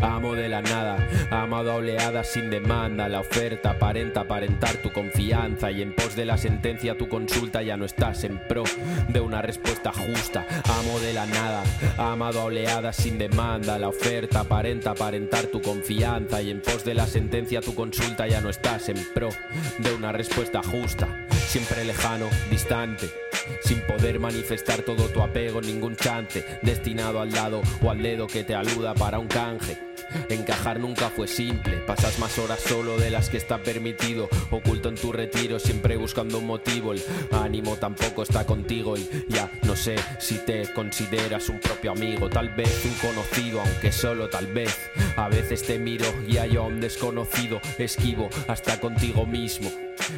amo de la nada, amado a sin demanda, la oferta aparenta aparentar tu confianza y en pos de la sentencia tu consulta ya no estás en pro de una respuesta justa, amo de la nada, amado a sin demanda, la oferta aparenta aparentar tu confianza y en pos de la sentencia tu consulta ya no estás en pro de una respuesta justa, siempre lejano, distante sin poder manifestar todo tu apego, ningún chance, destinado al lado o al dedo que te aluda para un canje. Encajar nunca fue simple, pasas más horas solo de las que está permitido, oculto en tu retiro, siempre buscando un motivo. El ánimo tampoco está contigo ya no sé si te consideras un propio amigo, tal vez un conocido, aunque solo tal vez. A veces te miro y hallo a un desconocido, esquivo hasta contigo mismo.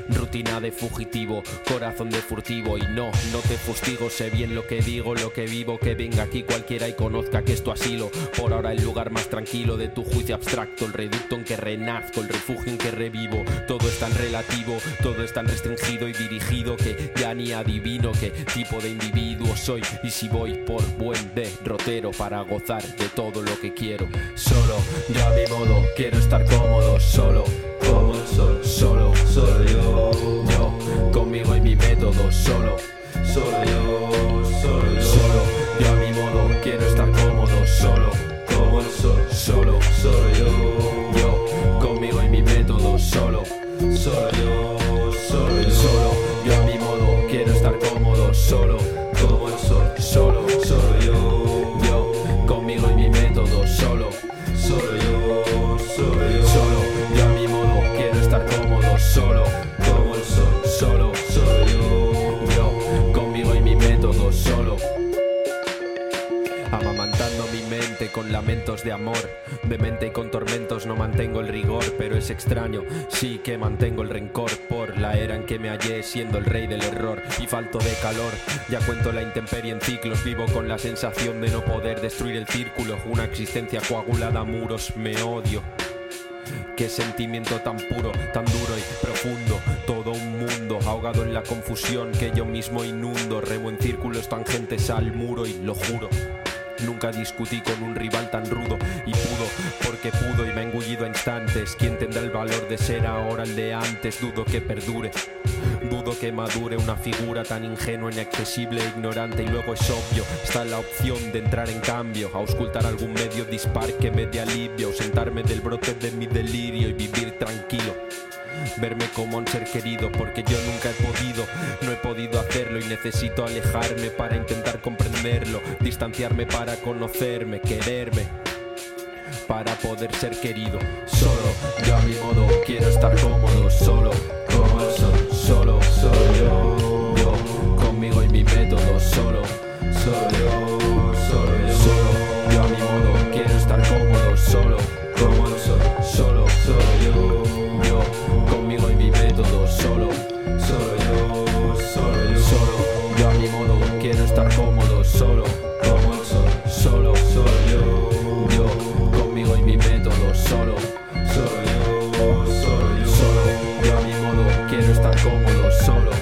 Rutina de fugitivo, corazón de furtivo y no, no te fustigo, sé bien lo que digo, lo que vivo, que venga aquí cualquiera y conozca que es tu asilo. Por ahora el lugar más tranquilo de tu juicio abstracto, el reducto en que renazco, el refugio en que revivo. Todo es tan relativo, todo es tan restringido y dirigido que ya ni adivino qué tipo de individuo soy y si voy por buen derrotero para gozar de todo lo que quiero. Solo, yo a mi modo, quiero estar cómodo, solo, como solo, solo, solo yo, yo, conmigo y mi método, solo, solo yo, solo yo, solo, yo a mi modo, quiero estar cómodo, solo, como el sol, solo, solo yo, yo, conmigo y mi método, solo, solo yo, lamentos de amor. De mente y con tormentos no mantengo el rigor, pero es extraño, sí que mantengo el rencor por la era en que me hallé siendo el rey del error y falto de calor. Ya cuento la intemperie en ciclos, vivo con la sensación de no poder destruir el círculo. Una existencia coagulada a muros, me odio. Qué sentimiento tan puro, tan duro y profundo. Todo un mundo ahogado en la confusión que yo mismo inundo. Remo en círculos tangentes al muro y lo juro. Nunca discutí con un rival tan rudo y pudo, porque pudo y me ha engullido a instantes. ¿Quién tendrá el valor de ser ahora el de antes? Dudo que perdure. Dudo que madure una figura tan ingenua, inaccesible e ignorante y luego es obvio, está la opción de entrar en cambio, auscultar algún medio dispar que me dé alivio, ausentarme del brote de mi delirio y vivir tranquilo. Verme como un ser querido porque yo nunca he podido, no he podido hacerlo y necesito alejarme para intentar comprenderlo, distanciarme para conocerme, quererme para poder ser querido. Solo, yo a mi modo, quiero estar cómodo, solo, como solo, solo yo, yo, solo.